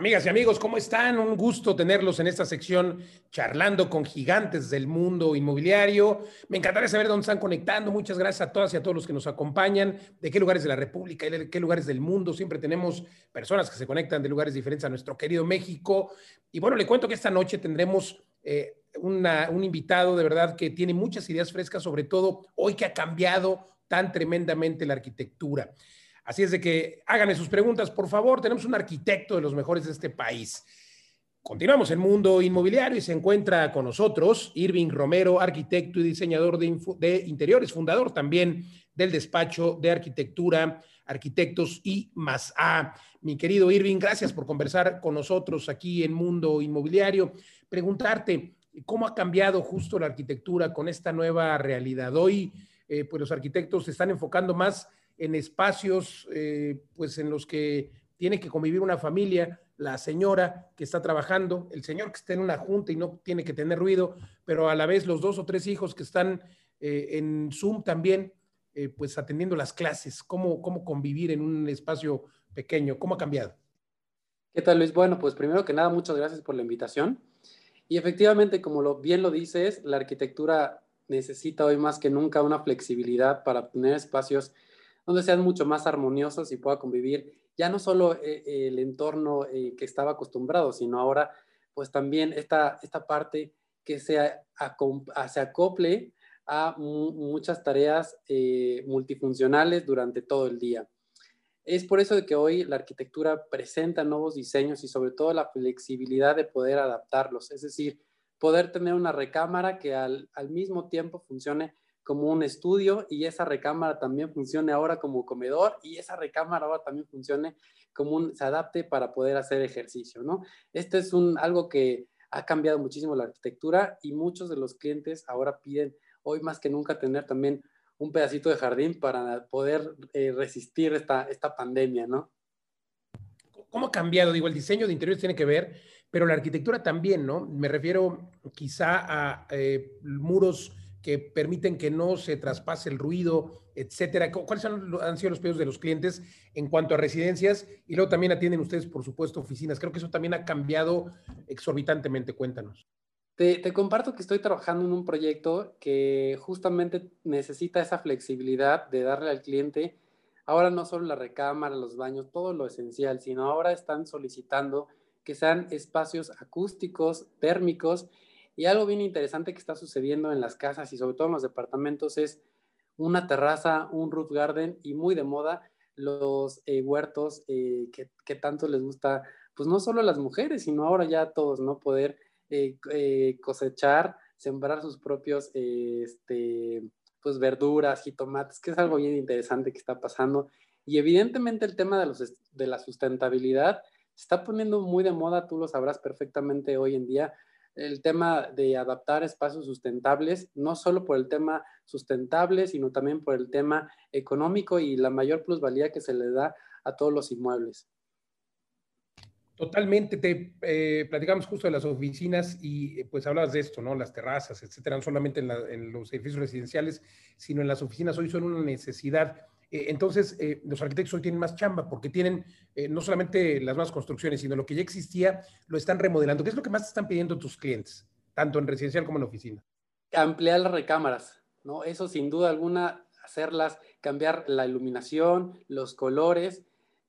Amigas y amigos, ¿cómo están? Un gusto tenerlos en esta sección charlando con gigantes del mundo inmobiliario. Me encantaría saber dónde están conectando. Muchas gracias a todas y a todos los que nos acompañan, de qué lugares de la República y de qué lugares del mundo. Siempre tenemos personas que se conectan de lugares diferentes a nuestro querido México. Y bueno, le cuento que esta noche tendremos eh, un invitado de verdad que tiene muchas ideas frescas, sobre todo hoy que ha cambiado tan tremendamente la arquitectura. Así es de que háganme sus preguntas, por favor. Tenemos un arquitecto de los mejores de este país. Continuamos en Mundo Inmobiliario y se encuentra con nosotros Irving Romero, arquitecto y diseñador de, de, interiores, fundador también del despacho de arquitectura, arquitectos y más A. Mi querido Irving, gracias por conversar con nosotros aquí en Mundo Inmobiliario. Preguntarte, ¿cómo ha cambiado justo la arquitectura con esta nueva realidad? Hoy, eh, pues los arquitectos se están enfocando más en espacios eh, pues en los que tiene que convivir una familia, la señora que está trabajando, el señor que está en una junta y no tiene que tener ruido, pero a la vez los dos o tres hijos que están eh, en Zoom también, eh, pues atendiendo las clases, ¿Cómo, cómo convivir en un espacio pequeño, cómo ha cambiado. ¿Qué tal Luis? Bueno, pues primero que nada, muchas gracias por la invitación. Y efectivamente, como lo, bien lo dices, la arquitectura necesita hoy más que nunca una flexibilidad para tener espacios donde sean mucho más armoniosos y pueda convivir ya no solo eh, eh, el entorno eh, que estaba acostumbrado, sino ahora pues también esta, esta parte que se, se acople a muchas tareas multifuncionales durante todo el día. Es por eso de que hoy la arquitectura presenta nuevos diseños y sobre todo la flexibilidad de poder adaptarlos, es decir, poder tener una recámara que al, al mismo tiempo funcione como un estudio y esa recámara también funcione ahora como comedor y esa recámara ahora también funcione como un, se adapte para poder hacer ejercicio, ¿no? Este es un, algo que ha cambiado muchísimo la arquitectura y muchos de los clientes ahora piden hoy más que nunca tener también un pedacito de jardín para poder eh, resistir esta, esta pandemia, ¿no? ¿Cómo ha cambiado? Digo, el diseño de interiores tiene que ver, pero la arquitectura también, ¿no? Me refiero quizá a eh, muros que permiten que no se traspase el ruido, etcétera? ¿Cuáles han, sido los pedidos de los clientes en cuanto a residencias? Y luego también atienden ustedes, por supuesto, oficinas. Creo que eso también ha cambiado exorbitantemente. Cuéntanos. Te, te, comparto que estoy trabajando en un proyecto que justamente necesita esa flexibilidad de darle al cliente ahora no solo la recámara, los baños, todo lo esencial, sino ahora están solicitando que sean espacios acústicos, térmicos y algo bien interesante que está sucediendo en las casas y sobre todo en los departamentos es una terraza, un roof garden y muy de moda los eh, huertos eh, que, tanto les gusta, pues no solo a las mujeres, sino ahora ya a todos, ¿no? Poder eh, cosechar, sembrar sus propios, este, pues verduras, jitomates, que es algo bien interesante que está pasando. Y evidentemente el tema de, los, de la sustentabilidad se está poniendo muy de moda, tú lo sabrás perfectamente hoy en día, el tema de adaptar espacios sustentables, no solo por el tema sustentable, sino también por el tema económico y la mayor plusvalía que se le da a todos los inmuebles. Totalmente, te eh, platicamos justo de las oficinas y pues hablabas de esto, ¿no? Las terrazas, etcétera, no solamente en, los edificios residenciales, sino en las oficinas hoy son una necesidad eh, entonces, eh, los arquitectos hoy tienen más chamba porque tienen eh, no solamente las nuevas construcciones, sino lo que ya existía, lo están remodelando. ¿Qué es lo que más te están pidiendo tus clientes, tanto en residencial como en oficina? Ampliar las recámaras, ¿no? Eso sin duda alguna, hacerlas, cambiar la iluminación, los colores,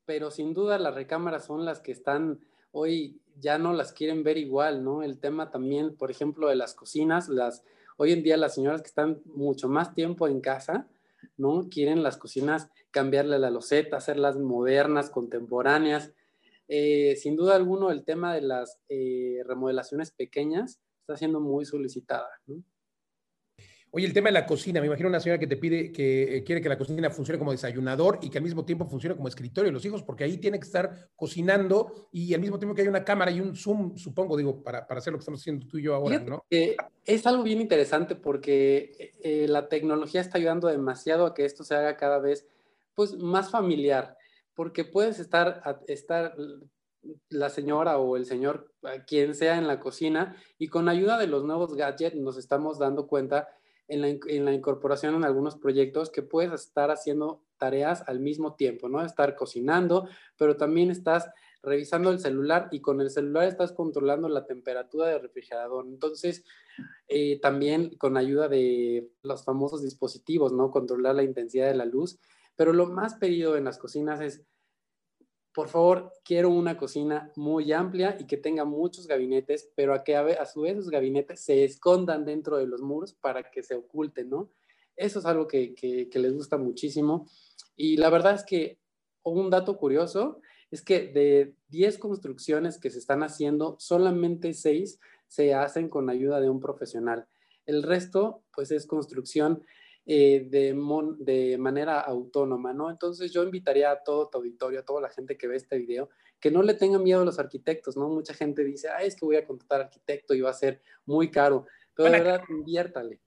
pero sin duda las recámaras son las que están hoy ya no las quieren ver igual, ¿no? El tema también, por ejemplo, de las cocinas, las hoy en día las señoras que están mucho más tiempo en casa, ¿no? Quieren las cocinas cambiarle la loseta, hacerlas modernas, contemporáneas. Eh, sin duda alguno, el tema de las eh, remodelaciones pequeñas está siendo muy solicitada, ¿no? Oye, el tema de la cocina, me imagino una señora que te pide que eh, quiere que la cocina funcione como desayunador y que al mismo tiempo funcione como escritorio de los hijos, porque ahí tiene que estar cocinando y al mismo tiempo que hay una cámara y un zoom, supongo, digo, para, para hacer lo que estamos haciendo tú y yo ahora, ¿no? es algo bien interesante porque eh, eh, la tecnología está ayudando demasiado a que esto se haga cada vez pues, más familiar, porque puedes estar, estar la señora o el señor, quien sea en la cocina, y con ayuda de los nuevos gadgets nos estamos dando cuenta en la, incorporación en algunos proyectos que puedes estar haciendo tareas al mismo tiempo, ¿no? Estar cocinando, pero también estás revisando el celular y con el celular estás controlando la temperatura del refrigerador. Entonces, eh, también con ayuda de los famosos dispositivos, ¿no? Controlar la intensidad de la luz. Pero lo más pedido en las cocinas es por favor, quiero una cocina muy amplia y que tenga muchos gabinetes, pero a que a, su vez esos gabinetes se escondan dentro de los muros para que se oculten, ¿no? Eso es algo que, que, les gusta muchísimo. Y la verdad es que un dato curioso es que de 10 construcciones que se están haciendo, solamente 6 se hacen con ayuda de un profesional. El resto, pues, es construcción eh, de, de manera autónoma, ¿no? Entonces yo invitaría a todo tu auditorio, a toda la gente que ve este video, que no le tengan miedo a los arquitectos, ¿no? Mucha gente dice, ah, es que voy a contratar arquitecto y va a ser muy caro, pero de verdad, inviértale.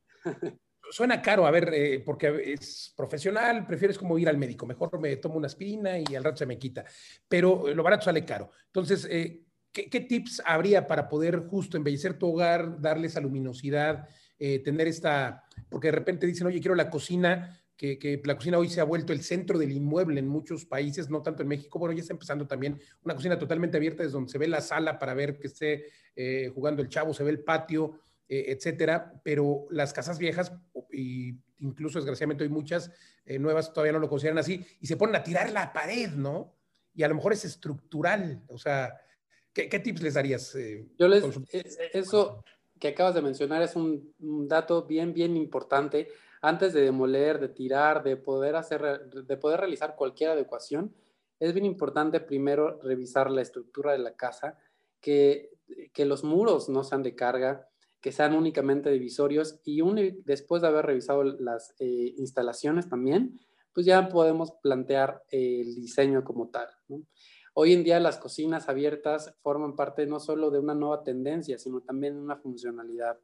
Suena caro, a ver, eh, porque es profesional, prefieres como ir al médico, mejor me tomo una aspirina y al rato se me quita, pero lo barato sale caro. Entonces, eh, ¿qué, ¿qué, tips habría para poder justo embellecer tu hogar, darle esa luminosidad, eh, tener esta, porque de repente dicen, oye, quiero la cocina, que, la cocina hoy se ha vuelto el centro del inmueble en muchos países, no tanto en México, bueno, ya está empezando también una cocina totalmente abierta, desde donde se ve la sala para ver que esté eh, jugando el chavo, se ve el patio, eh, etcétera, pero las casas viejas, y incluso desgraciadamente hay muchas nuevas todavía no lo consideran así, y se ponen a tirar la pared, ¿no? Y a lo mejor es estructural, o sea, ¿qué, tips les darías? Yo les, eso, que acabas de mencionar es un, dato bien, bien importante. Antes de demoler, de tirar, de poder, hacer, de poder realizar cualquier adecuación, es bien importante primero revisar la estructura de la casa, que, que los muros no sean de carga, que sean únicamente divisorios y después de haber revisado las eh, instalaciones también, pues ya podemos plantear el diseño como tal. ¿no? Hoy en día las cocinas abiertas forman parte no solo de una nueva tendencia, sino también de una funcionalidad.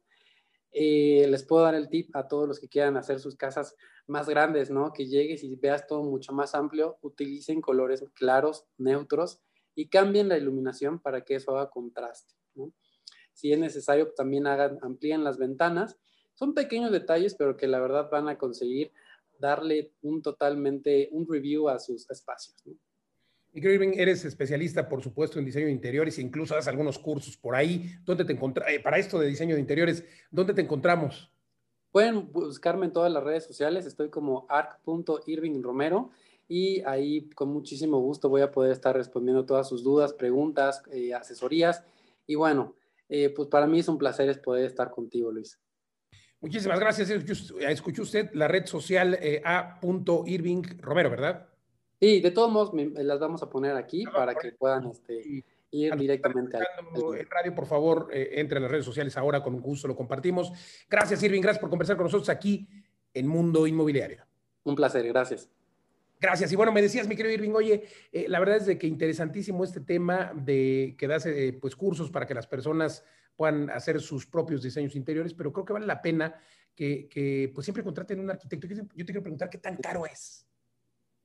Eh, les puedo dar el tip a todos los que quieran hacer sus casas más grandes, ¿no? Que llegues y veas todo mucho más amplio, utilicen colores claros, neutros y cambien la iluminación para que eso haga contraste, Si es necesario, también hagan, amplíen las ventanas. Son pequeños detalles, pero que la verdad van a conseguir darle un totalmente, un review a sus espacios. Y Irving, eres especialista, por supuesto, en diseño de interiores e incluso das algunos cursos por ahí. ¿Dónde te encontramos? Eh, para esto de diseño de interiores, ¿dónde te encontramos? Pueden buscarme en todas las redes sociales. Estoy como arc.irvingromero y ahí con muchísimo gusto voy a poder estar respondiendo todas sus dudas, preguntas, eh, asesorías. Y bueno, eh, pues para mí es un placer poder estar contigo, Luis. Muchísimas gracias. Escuchó usted la red social a.irvingromero, ¿verdad? Sí, de todos modos las vamos a poner aquí para que puedan este, ir directamente al En radio, por favor, eh, entre en las redes sociales ahora, con gusto lo compartimos. Gracias, Irving, gracias por conversar con nosotros aquí en Mundo Inmobiliario. Un placer, gracias. Gracias. Y bueno, me decías, mi querido Irving, oye, eh, la verdad es de que interesantísimo este tema de que das eh, pues cursos para que las personas puedan hacer sus propios diseños interiores, pero creo que vale la pena que, que pues siempre contraten un arquitecto. Yo te quiero preguntar qué tan caro es.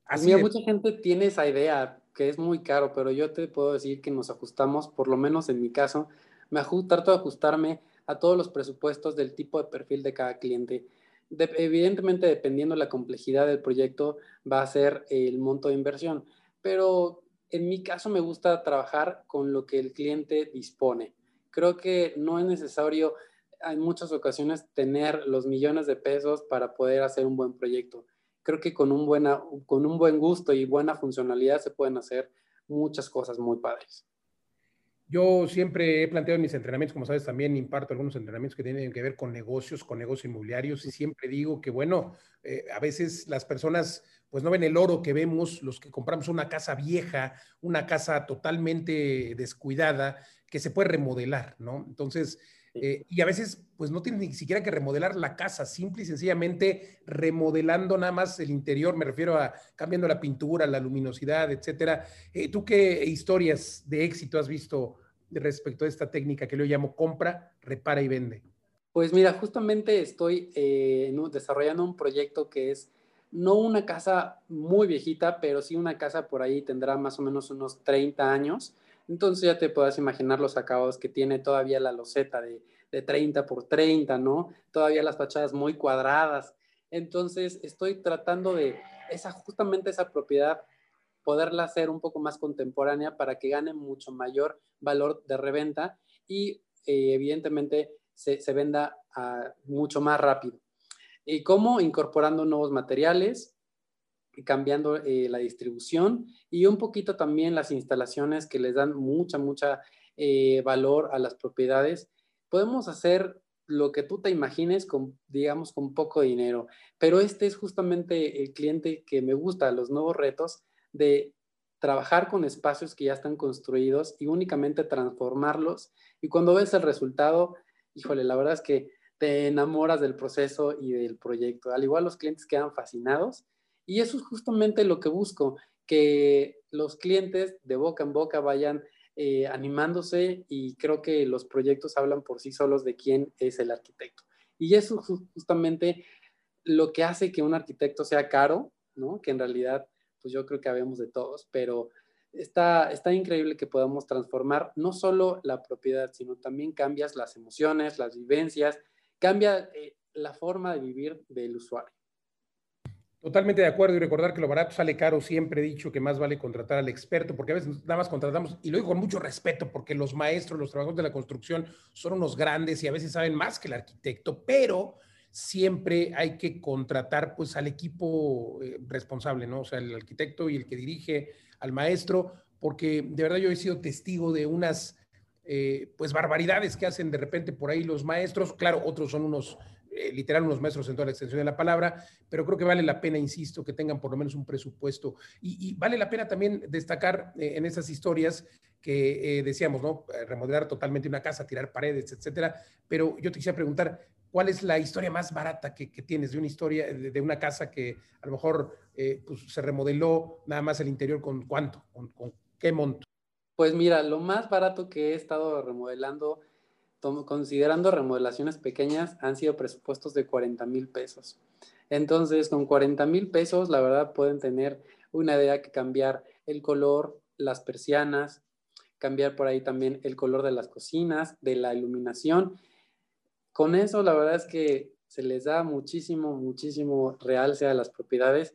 Así mucha gente tiene esa idea que es muy caro, pero yo te puedo decir que nos ajustamos, por lo menos en mi caso, me trato de ajustarme a todos los presupuestos del tipo de perfil de cada cliente. evidentemente, dependiendo de la complejidad del proyecto, va a ser el monto de inversión, pero en mi caso me gusta trabajar con lo que el cliente dispone. Creo que no es necesario en muchas ocasiones tener los millones de pesos para poder hacer un buen proyecto creo que con un, buena, con un buen gusto y buena funcionalidad se pueden hacer muchas cosas muy padres. Yo siempre he planteado en mis entrenamientos, como sabes, también imparto algunos entrenamientos que tienen que ver con negocios, con negocios inmobiliarios, y siempre digo que, bueno, eh, a veces las personas pues no ven el oro que vemos, los que compramos una casa vieja, una casa totalmente descuidada, que se puede remodelar, ¿no? Entonces, eh, y a veces, pues no tienes ni siquiera que remodelar la casa, simple y sencillamente remodelando nada más el interior, me refiero a cambiando la pintura, la luminosidad, etcétera. Eh, ¿Tú qué historias de éxito has visto respecto a esta técnica que yo llamo compra, repara y vende? Pues mira, justamente estoy eh, desarrollando un proyecto que es no una casa muy viejita, pero sí una casa por ahí tendrá más o menos unos 30 años entonces ya te puedes imaginar los acabados que tiene todavía la loseta de, de 30 por 30, ¿no? Todavía las fachadas muy cuadradas. Entonces estoy tratando de esa, justamente esa propiedad poderla hacer un poco más contemporánea para que gane mucho mayor valor de reventa y eh, evidentemente se, venda ah, mucho más rápido. ¿Y cómo? Incorporando nuevos materiales, cambiando eh, la distribución y un poquito también las instalaciones que les dan mucha, mucha eh, valor a las propiedades. Podemos hacer lo que tú te imagines con, digamos, con poco dinero, pero este es justamente el cliente que me gusta, los nuevos retos de trabajar con espacios que ya están construidos y únicamente transformarlos. Y cuando ves el resultado, híjole, la verdad es que te enamoras del proceso y del proyecto. Al igual los clientes quedan fascinados y eso es justamente lo que busco, que los clientes de boca en boca vayan eh, animándose y creo que los proyectos hablan por sí solos de quién es el arquitecto. Y eso es justamente lo que hace que un arquitecto sea caro, ¿no? Que en realidad, pues yo creo que habemos de todos, pero está, está increíble que podamos transformar no solo la propiedad, sino también cambias las emociones, las vivencias, cambia eh, la forma de vivir del usuario. Totalmente de acuerdo y recordar que lo barato sale caro. Siempre he dicho que más vale contratar al experto, porque a veces nada más contratamos, y lo digo con mucho respeto, porque los maestros, los trabajadores de la construcción son unos grandes y a veces saben más que el arquitecto, pero siempre hay que contratar pues al equipo eh, responsable, ¿no? O sea, el arquitecto y el que dirige al maestro, porque de verdad yo he sido testigo de unas eh, pues barbaridades que hacen de repente por ahí los maestros. Claro, otros son unos eh, literal unos maestros en toda la extensión de la palabra, pero creo que vale la pena, insisto, que tengan por lo menos un presupuesto. Y, vale la pena también destacar eh, en esas historias que eh, decíamos, ¿no? Remodelar totalmente una casa, tirar paredes, etcétera. Pero yo te quisiera preguntar, ¿cuál es la historia más barata que, tienes de una historia, de, una casa que a lo mejor pues, se remodeló nada más el interior con cuánto, con qué monto? Pues mira, lo más barato que he estado remodelando considerando remodelaciones pequeñas, han sido presupuestos de 40 mil pesos. Entonces, con 40 mil pesos, la verdad, pueden tener una idea que cambiar el color, las persianas, cambiar por ahí también el color de las cocinas, de la iluminación. Con eso, la verdad es que se les da muchísimo, muchísimo realce a las propiedades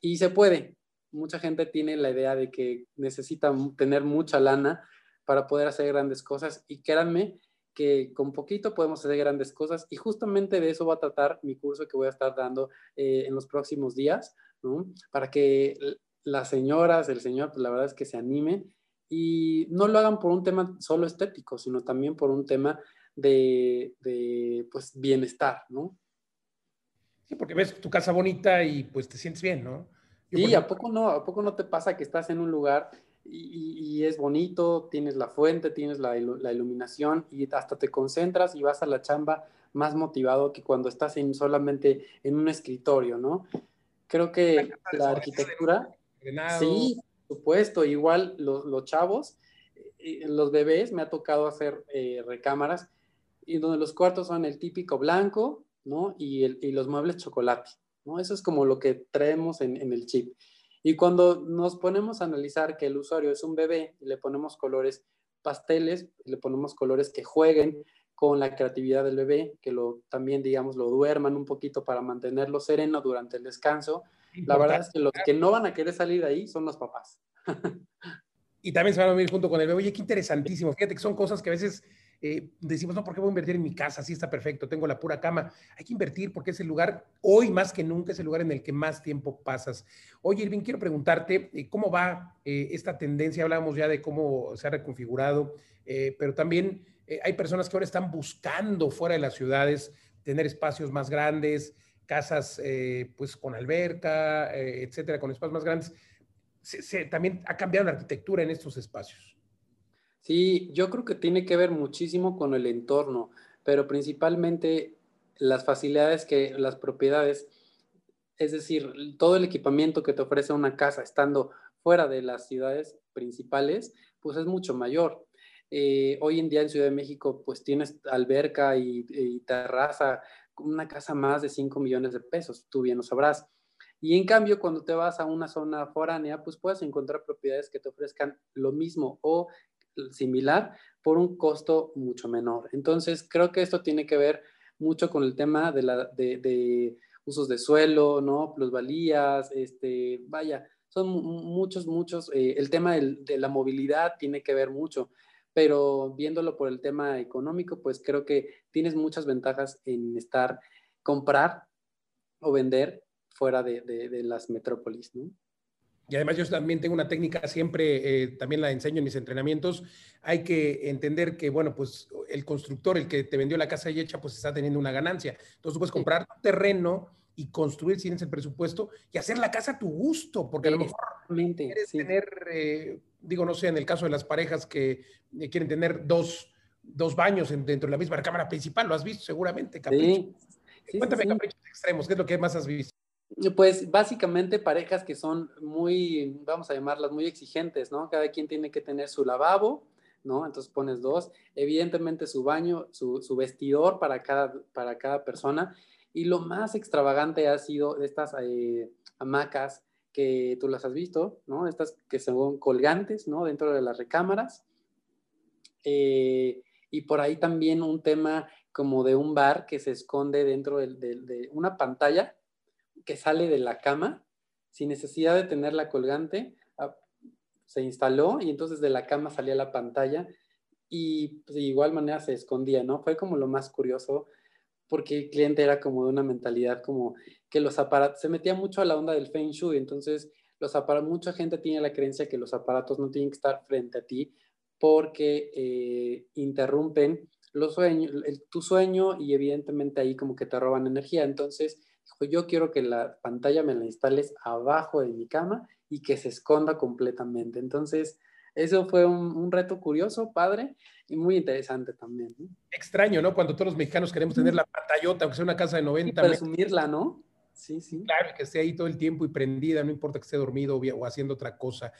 y se puede. Mucha gente tiene la idea de que necesita tener mucha lana para poder hacer grandes cosas y créanme que con poquito podemos hacer grandes cosas y justamente de eso va a tratar mi curso que voy a estar dando eh, en los próximos días, ¿no? Para que las señoras, el señor, pues la verdad es que se animen y no lo hagan por un tema solo estético, sino también por un tema de, de pues, bienestar, ¿no? Sí, porque ves tu casa bonita y pues te sientes bien, ¿no? sí, ¿a poco no? ¿A poco no te pasa que estás en un lugar y, es bonito, tienes la fuente, tienes la, iluminación y hasta te concentras y vas a la chamba más motivado que cuando estás en, solamente en un escritorio, ¿no? Creo que la arquitectura... Sí, supuesto, igual los, chavos, eh, los bebés, me ha tocado hacer eh, recámaras y donde los cuartos son el típico blanco, ¿no? Y, y los muebles chocolate, ¿no? Eso es como lo que traemos en, en el chip. Y cuando nos ponemos a analizar que el usuario es un bebé y le ponemos colores pasteles, le ponemos colores que jueguen con la creatividad del bebé, que lo también, digamos, lo duerman un poquito para mantenerlo sereno durante el descanso. La verdad es que los que no van a querer salir de ahí son los papás. y también se van a dormir junto con el bebé. Oye, qué interesantísimo. Fíjate que son cosas que a veces eh, decimos, no, ¿por qué voy a invertir en mi casa? Así está perfecto, tengo la pura cama. Hay que invertir porque es el lugar, hoy más que nunca, es el lugar en el que más tiempo pasas. Oye, Irving, quiero preguntarte, eh, ¿cómo va eh, esta tendencia? Hablábamos ya de cómo se ha reconfigurado, pero también hay personas que ahora están buscando fuera de las ciudades tener espacios más grandes, casas pues con alberca, etcétera, con espacios más grandes. también ha cambiado la arquitectura en estos espacios. Sí, yo creo que tiene que ver muchísimo con el entorno, pero principalmente las facilidades que las propiedades, es decir, todo el equipamiento que te ofrece una casa estando fuera de las ciudades principales, pues es mucho mayor. Eh, hoy en día en Ciudad de México, pues tienes alberca y, y terraza, una casa más de 5 millones de pesos, tú bien lo sabrás. Y en cambio, cuando te vas a una zona foránea, pues puedes encontrar propiedades que te ofrezcan lo mismo o similar por un costo mucho menor. Entonces, creo que esto tiene que ver mucho con el tema de, la, usos de suelo, ¿no? Plusvalías, este, vaya, son muchos, muchos, eh, el tema de la movilidad tiene que ver mucho, pero viéndolo por el tema económico, pues creo que tienes muchas ventajas en estar, comprar o vender fuera de las metrópolis, ¿no? Y además yo también tengo una técnica, siempre eh, también la enseño en mis entrenamientos. Hay que entender que, bueno, pues el constructor, el que te vendió la casa y hecha, pues está teniendo una ganancia. Entonces tú puedes comprar terreno y construir si tienes el presupuesto y hacer la casa a tu gusto, porque a lo mejor quieres tener, eh, digo, no sé, en el caso de las parejas que eh, quieren tener dos, dos baños dentro de la misma cámara principal, lo has visto seguramente, Capricho. Cuéntame, caprichos extremos, ¿qué es lo que más has visto? Pues básicamente parejas que son muy, vamos a llamarlas muy exigentes, ¿no? Cada quien tiene que tener su lavabo, ¿no? Entonces pones dos, evidentemente su baño, su, vestidor para cada, para cada persona. Y lo más extravagante ha sido estas eh, hamacas que tú las has visto, ¿no? Estas que son colgantes, ¿no? Dentro de las recámaras. Eh, y por ahí también un tema como de un bar que se esconde dentro de una pantalla que sale de la cama sin necesidad de tener la colgante. Ah, se instaló y entonces de la cama salía la pantalla y pues, de igual manera se escondía, ¿no? Fue como lo más curioso porque el cliente era como de una mentalidad como que los aparatos, se metía mucho a la onda del Feng Shui, entonces los aparatos, mucha gente tiene la creencia que los aparatos no tienen que estar frente a ti porque eh, interrumpen los sueños, tu sueño y evidentemente ahí como que te roban energía. Entonces, yo quiero que la pantalla me la instales abajo de mi cama y que se esconda completamente. Entonces, eso fue un, reto curioso, padre, y muy interesante también. Extraño, ¿no? Cuando todos los mexicanos queremos tener la pantallota, aunque sea una casa de 90 y presumirla, ¿no? Sí, sí. Claro, que esté ahí todo el tiempo y prendida, no importa que esté dormido o, haciendo otra cosa.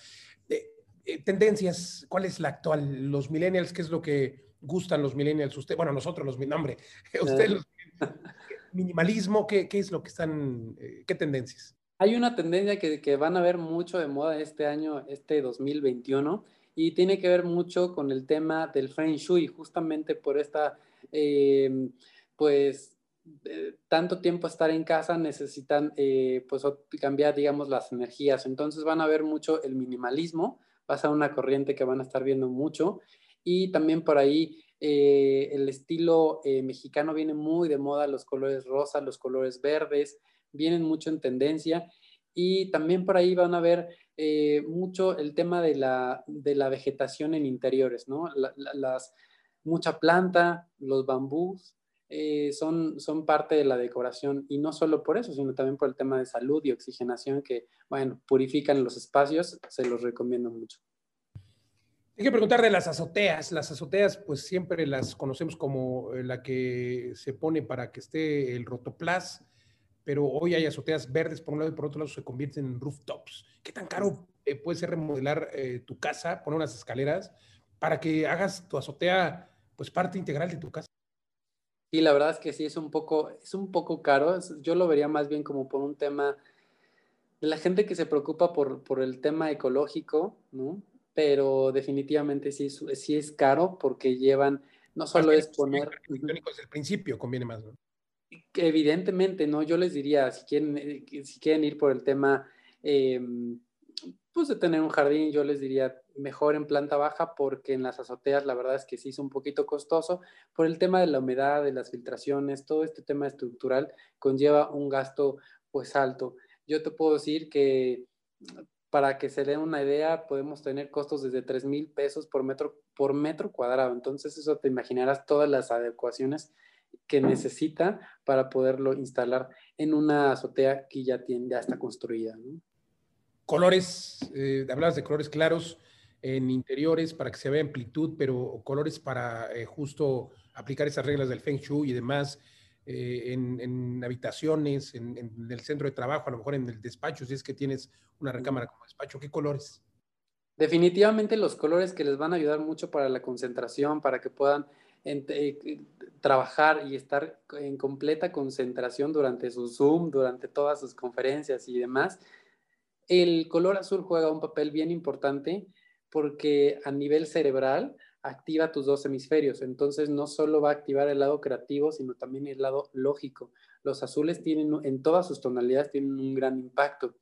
Eh, eh, tendencias, ¿cuál es la actual? Los millennials, ¿qué es lo que gustan los millennials? Usted, bueno, nosotros los, nombre, usted los minimalismo? ¿Qué, qué es lo que están, eh, qué tendencias? Hay una tendencia que, que, van a ver mucho de moda este año, este 2021, y tiene que ver mucho con el tema del Feng Shui, justamente por esta, em, pues, tanto tiempo estar en casa necesitan, eh, pues, cambiar, digamos, las energías. Entonces van a ver mucho el minimalismo, va a ser una corriente que van a estar viendo mucho, y también por ahí eh, el estilo eh, mexicano viene muy de moda, los colores rosas, los colores verdes, vienen mucho en tendencia. Y también por ahí van a ver eh, mucho el tema de la, vegetación en interiores, ¿no? las, mucha planta, los bambús, son, son parte de la decoración y no solo por eso, sino también por el tema de salud y oxigenación que, bueno, purifican los espacios, se los recomiendo mucho. Hay que preguntar de las azoteas. Las azoteas, pues siempre las conocemos como eh, la que se pone para que esté el rotoplas, pero hoy hay azoteas verdes por un lado y por otro lado se convierten en rooftops. ¿Qué tan caro eh, puede ser remodelar eh, tu casa, poner unas escaleras para que hagas tu azotea, pues parte integral de tu casa? Y la verdad es que sí, es un poco, es un poco caro. Yo lo vería más bien como por un tema de la gente que se preocupa por, por el tema ecológico, ¿no? Pero definitivamente sí, sí es caro porque llevan, no solo es poner... Desde el principio conviene más, ¿no? Evidentemente, ¿no? Yo les diría, si quieren, eh, si quieren ir por el tema, em, pues de tener un jardín, yo les diría mejor en planta baja porque en las azoteas la verdad es que sí es un poquito costoso por el tema de la humedad, de las filtraciones, todo este tema estructural conlleva un gasto pues alto. Yo te puedo decir que para que se den una idea, podemos tener costos desde 3 mil pesos por metro, por metro cuadrado. Entonces, eso te imaginarás todas las adecuaciones que necesita para poderlo instalar en una azotea que ya, tiene, ya está construida. Colores, eh, hablabas de colores claros en interiores para que se vea amplitud, pero colores para eh, justo aplicar esas reglas del Feng Shui y demás. Eh, en, habitaciones, en, el centro de trabajo, a lo mejor en el despacho, si es que tienes una recámara como despacho, ¿qué colores? Definitivamente los colores que les van a ayudar mucho para la concentración, para que puedan eh, trabajar y estar en completa concentración durante su Zoom, durante todas sus conferencias y demás. El color azul juega un papel bien importante porque a nivel cerebral activa tus dos hemisferios. Entonces no solo va a activar el lado creativo, sino también el lado lógico. Los azules tienen, en todas sus tonalidades, tienen un gran impacto.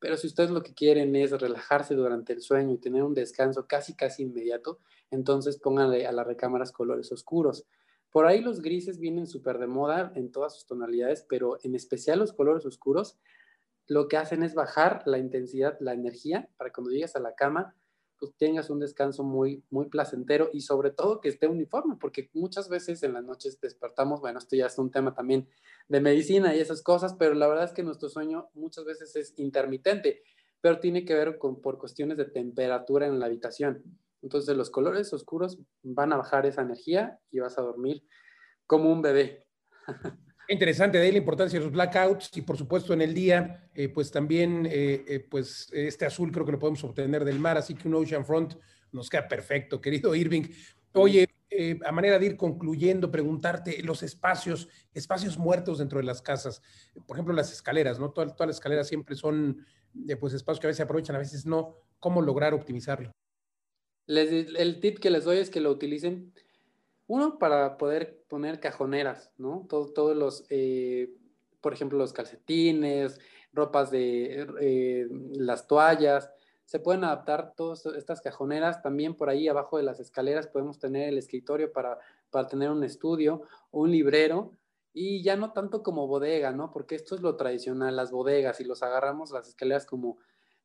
Pero si ustedes lo que quieren es relajarse durante el sueño y tener un descanso casi, casi inmediato, entonces pónganle a las recámaras colores oscuros. Por ahí los grises vienen súper de moda en todas sus tonalidades, pero en especial los colores oscuros lo que hacen es bajar la intensidad, la energía, para cuando llegues a la cama, pues tengas un descanso muy, muy placentero y sobre todo que esté uniforme, porque muchas veces en las noches despertamos, bueno, esto ya es un tema también de medicina y esas cosas, pero la verdad es que nuestro sueño muchas veces es intermitente, pero tiene que ver con, por cuestiones de temperatura en la habitación. Entonces los colores oscuros van a bajar esa energía y vas a dormir como un bebé. Interesante de ahí la importancia de los blackouts y por supuesto en el día, eh, pues también, eh, eh, pues este azul creo que lo podemos obtener del mar, así que un Ocean Front nos queda perfecto, querido Irving. Oye, a manera de ir concluyendo, preguntarte los espacios, espacios muertos dentro de las casas, por ejemplo las escaleras, ¿no? Todas, todas las escaleras siempre son pues espacios que a veces aprovechan, a veces no. ¿Cómo lograr optimizarlo? el tip que les doy es que lo utilicen, uno, para poder poner cajoneras, ¿no? todos los, eh, por ejemplo, los calcetines, ropas de eh, las toallas, se pueden adaptar todas estas cajoneras. También por ahí abajo de las escaleras podemos tener el escritorio para, para tener un estudio, un librero y ya no tanto como bodega, ¿no? Porque esto es lo tradicional, las bodegas, y los agarramos las escaleras como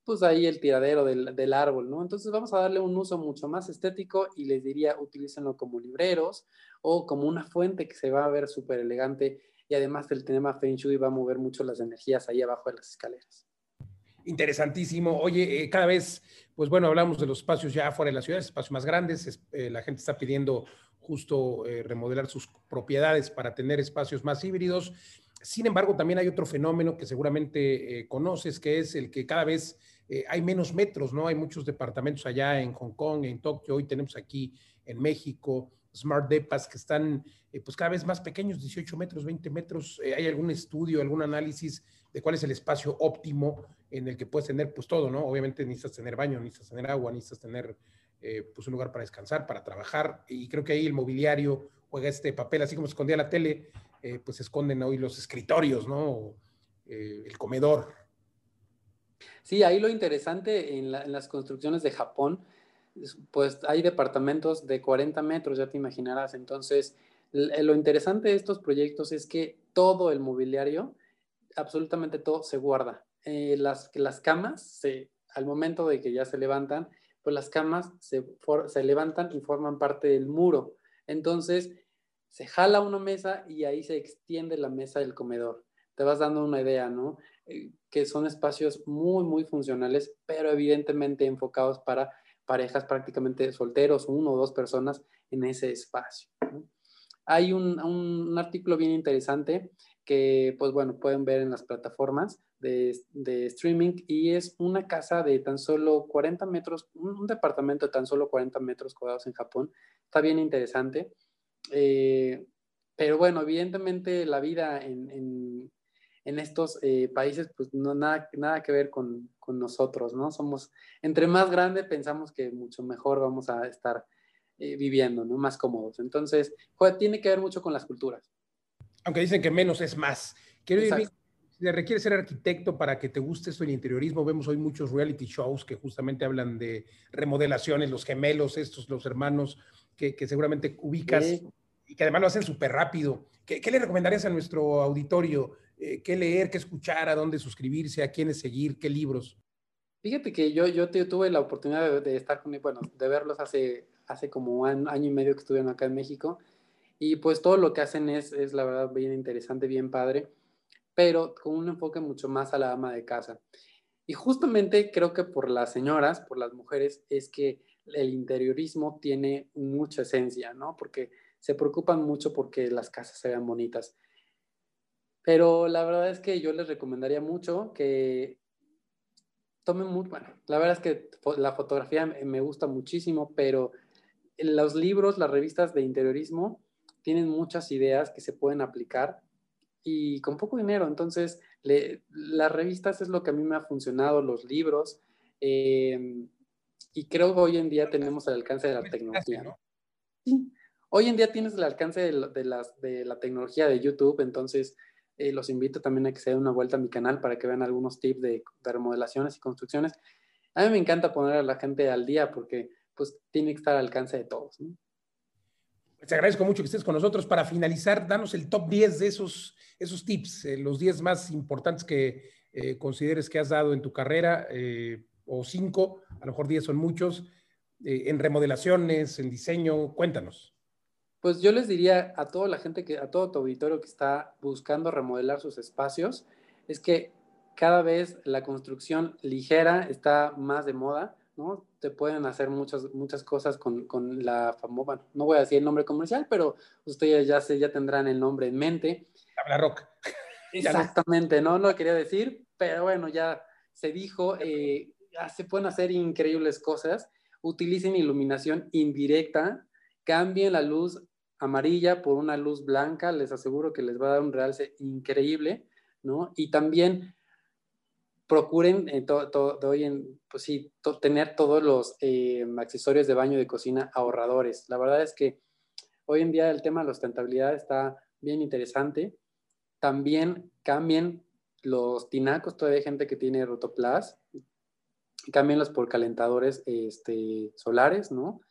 pues ahí el tiradero del, árbol, ¿no? Entonces vamos a darle un uso mucho más estético y les diría, utilícenlo como libreros o como una fuente que se va a ver súper elegante y además el tema Feng Shui va a mover mucho las energías ahí abajo de las escaleras. Interesantísimo. Oye, eh, cada vez, pues bueno, hablamos de los espacios ya fuera de la ciudad, espacios más grandes, eh, la gente está pidiendo justo eh, remodelar sus propiedades para tener espacios más híbridos. Sin embargo, también hay otro fenómeno que seguramente conoces, que es el que cada vez eh, hay menos metros, ¿no? Hay muchos departamentos allá en Hong Kong, en Tokio, hoy tenemos aquí en México, Smart Depas que están eh, pues cada vez más pequeños, 18 metros, 20 metros. Eh, ¿Hay algún estudio, algún análisis de cuál es el espacio óptimo en el que puedes tener pues todo, ¿no? Obviamente necesitas tener baño, necesitas tener agua, necesitas tener pues un lugar para descansar, para trabajar y creo que ahí el mobiliario juega este papel, así como escondía la tele, pues se esconden hoy los escritorios, ¿no? el comedor, Sí, ahí lo interesante en, las construcciones de Japón, pues hay departamentos de 40 metros, ya te imaginarás. Entonces, lo interesante de estos proyectos es que todo el mobiliario, absolutamente todo, se guarda. Eh, las, camas, al momento de que ya se levantan, pues las camas se, se levantan y forman parte del muro. Entonces, se jala una mesa y ahí se extiende la mesa del comedor. Te vas dando una idea, ¿no? Eh, que son espacios muy, muy funcionales, pero evidentemente enfocados para parejas prácticamente solteros, uno o dos personas en ese espacio. Hay un, un, artículo bien interesante que, pues bueno, pueden ver en las plataformas de, de, streaming y es una casa de tan solo 40 metros, un, departamento de tan solo 40 metros cuadrados en Japón. Está bien interesante. Eh, pero bueno, evidentemente la vida en en estos eh, países, pues no nada, nada que ver con, nosotros, ¿no? Somos, entre más grande, pensamos que mucho mejor vamos a estar eh, viviendo, ¿no? Más cómodos. Entonces, tiene que ver mucho con las culturas. Aunque dicen que menos es más. Quiero decir, si requiere ser arquitecto para que te guste esto el interiorismo, vemos hoy muchos reality shows que justamente hablan de remodelaciones, los gemelos, estos, los hermanos, que, seguramente ubicas y que además lo hacen súper rápido. ¿Qué, ¿Qué, le recomendarías a nuestro auditorio? Eh, qué leer, qué escuchar, a dónde suscribirse, a quiénes seguir, qué libros. Fíjate que yo, yo tuve la oportunidad de, estar con, bueno, de verlos hace, hace como un año y medio que estuvieron acá en México y pues todo lo que hacen es, es la verdad bien interesante, bien padre, pero con un enfoque mucho más a la ama de casa. Y justamente creo que por las señoras, por las mujeres, es que el interiorismo tiene mucha esencia, ¿no? Porque se preocupan mucho porque las casas se vean bonitas. Pero la verdad es que yo les recomendaría mucho que tomen mucho, bueno, la verdad es que la fotografía me gusta muchísimo, pero los libros, las revistas de interiorismo tienen muchas ideas que se pueden aplicar y con poco dinero. Entonces, las revistas es lo que a mí me ha funcionado, los libros, em, y creo que hoy en día tenemos el alcance de la tecnología. ¿no? Sí. Hoy en día tienes el alcance de, las, de la tecnología de YouTube, entonces eh, los invito también a que se den una vuelta a mi canal para que vean algunos tips de, remodelaciones y construcciones. A mí me encanta poner a la gente al día porque pues tiene que estar al alcance de todos. ¿no? Te agradezco mucho que estés con nosotros. Para finalizar, danos el top 10 de esos, esos tips, eh, los 10 más importantes que eh, consideres que has dado en tu carrera, eh, o 5, a lo mejor 10 son muchos, en remodelaciones, en diseño. Cuéntanos. Pues yo les diría a toda la gente, que, a todo tu auditorio que está buscando remodelar sus espacios, es que cada vez la construcción ligera está más de moda ¿no? Te pueden hacer muchas, muchas cosas con, con la famosa, no voy a decir el nombre comercial, pero ustedes ya, se, ya tendrán el nombre en mente. Habla rock. Exactamente, no lo quería decir, pero bueno, ya se dijo, eh, se pueden hacer increíbles cosas. Utilicen iluminación indirecta, cambien la luz amarilla por una luz blanca, les aseguro que les va a dar un realce increíble, ¿no? Y también procuren eh, en, pues sí, tener todos los eh, accesorios de baño y de cocina ahorradores. La verdad es que hoy en día el tema de la sustentabilidad está bien interesante. También cambien los tinacos, todavía hay gente que tiene rotoplas, cámbienlos por calentadores este, solares, ¿no?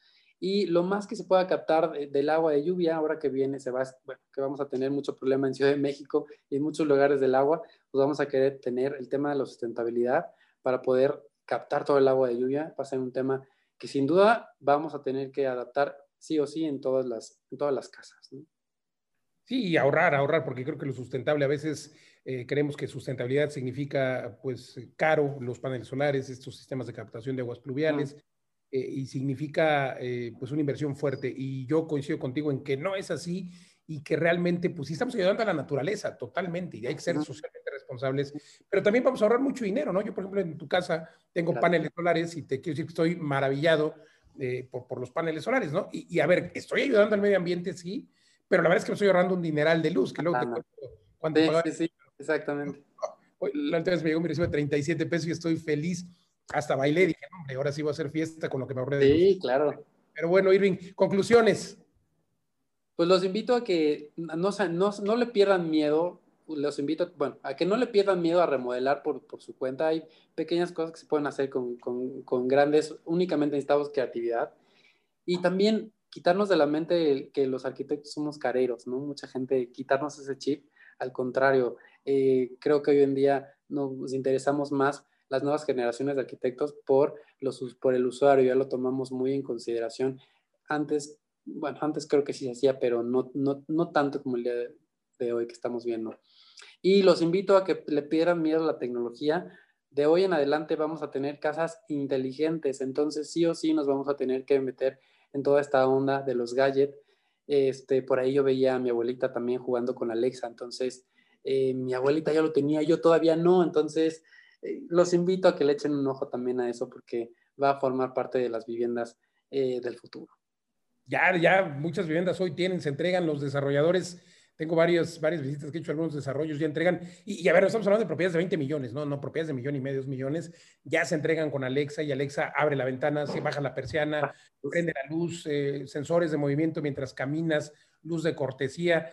Y lo más que se pueda captar del agua de lluvia, ahora que viene, se va, que vamos a tener mucho problema en Ciudad de México y en muchos lugares del agua, pues vamos a querer tener el tema de la sustentabilidad para poder captar todo el agua de lluvia. Va a ser un tema que sin duda vamos a tener que adaptar sí o sí en todas las, en todas las casas. Sí, y ahorrar, ahorrar, porque creo que lo sustentable a veces eh, creemos que sustentabilidad significa pues caro, los paneles solares, estos sistemas de captación de aguas pluviales. Eh, y significa eh, pues una inversión fuerte. Y yo coincido contigo en que no es así y que realmente pues sí estamos ayudando a la naturaleza totalmente y hay que ser socialmente responsables, pero también vamos a ahorrar mucho dinero, ¿no? Yo, por ejemplo, en tu casa tengo paneles solares y te quiero decir que estoy maravillado eh, por, por, los paneles solares, ¿no? Y, a ver, estoy ayudando al medio ambiente, sí, pero la verdad es que me estoy ahorrando un dineral de luz, que luego te cuento cuando sí, sí, exactamente. La última vez me llegó mi recibo de 37 pesos y estoy feliz hasta bailé, dije, hombre, ahora sí voy a hacer fiesta con lo que me ahorré de Sí, claro. Pero bueno, Irving, conclusiones. Pues los invito a que no, no, no le pierdan miedo, los invito, bueno, a que no le pierdan miedo a remodelar por, por su cuenta. Hay pequeñas cosas que se pueden hacer con, con, con, grandes, únicamente necesitamos creatividad. Y también quitarnos de la mente que los arquitectos somos careros, ¿no? Mucha gente, quitarnos ese chip. Al contrario, eh, creo que hoy en día nos interesamos más las nuevas generaciones de arquitectos por, los, por el usuario, ya lo tomamos muy en consideración. Antes, bueno, antes creo que sí se hacía, pero no, no, no tanto como el día de, hoy que estamos viendo. Y los invito a que le pierdan miedo a la tecnología. De hoy en adelante vamos a tener casas inteligentes, entonces sí o sí nos vamos a tener que meter en toda esta onda de los gadgets. Este, por ahí yo veía a mi abuelita también jugando con Alexa, entonces eh, mi abuelita ya lo tenía, yo todavía no, entonces los invito a que le echen un ojo también a eso porque va a formar parte de las viviendas eh, del futuro. Ya, ya muchas viviendas hoy tienen, se entregan los desarrolladores. Tengo varias, varias visitas que he hecho, algunos desarrollos ya entregan. Y, a ver, estamos hablando de propiedades de 20 millones, ¿no? No, propiedades de millón y medio, millones. Ya se entregan con Alexa y Alexa abre la ventana, se baja la persiana, ah, prende la luz, eh, sensores de movimiento mientras caminas, luz de cortesía,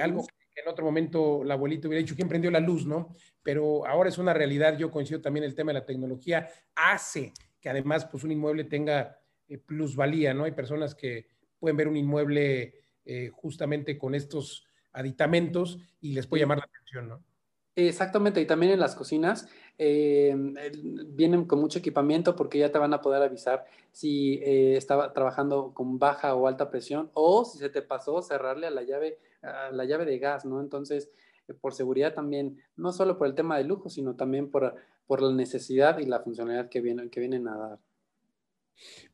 algo que en otro momento la abuelita hubiera dicho, ¿quién prendió la luz, no? pero ahora es una realidad. Yo coincido también el tema de la tecnología hace que además pues un inmueble tenga eh, plusvalía, ¿no? Hay personas que pueden ver un inmueble eh, justamente con estos aditamentos y les puede llamar la atención, ¿no? Exactamente, y también en las cocinas eh, vienen con mucho equipamiento porque ya te van a poder avisar si estaba trabajando con baja o alta presión o si se te pasó cerrarle a la llave, la llave de gas, ¿no? Entonces, por seguridad también, no solo por el tema de lujo, sino también por, por la necesidad y la funcionalidad que vienen, que vienen a dar.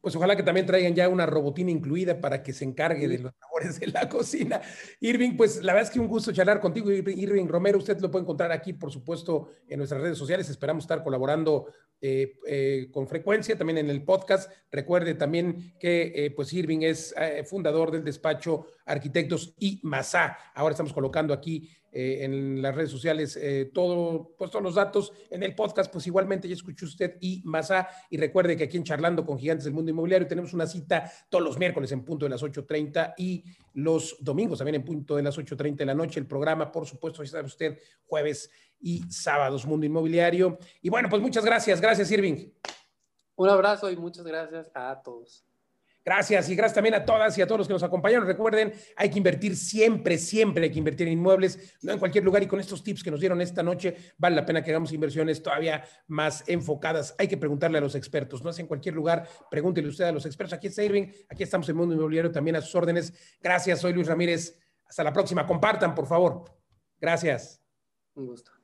Pues ojalá que también traigan ya una robotina incluida para que se encargue de los labores de la cocina. Irving, pues la verdad es que un gusto charlar contigo, Irving Romero. Usted lo puede encontrar aquí, por supuesto, en nuestras redes sociales. Esperamos estar colaborando eh, eh, con frecuencia también en el podcast. Recuerde también que eh, pues Irving es fundador del despacho Arquitectos y Masá. Ahora estamos colocando aquí eh, en las redes sociales eh, todo, pues todos los datos. En el podcast, pues igualmente ya escuchó usted y Masa. Y recuerde que aquí en Charlando con Gigantes del Mundo Inmobiliario tenemos una cita todos los miércoles en punto de las 8.30 y los domingos, también en punto de las 8.30 de la noche. El programa, por supuesto, ya sabe usted, jueves y sábados, Mundo Inmobiliario. Y bueno, pues muchas gracias. Gracias, Irving. Un abrazo y muchas gracias a todos. Gracias y gracias también a todas y a todos los que nos acompañaron. Recuerden, hay que invertir siempre, siempre hay que invertir en inmuebles, no en cualquier lugar. Y con estos tips que nos dieron esta noche, vale la pena que hagamos inversiones todavía más enfocadas. Hay que preguntarle a los expertos, no es en cualquier lugar. Pregúntele usted a los expertos. Aquí está Irving, aquí estamos en Mundo Inmobiliario también a sus órdenes. Gracias, soy Luis Ramírez. Hasta la próxima. Compartan, por favor. Gracias. Un gusto.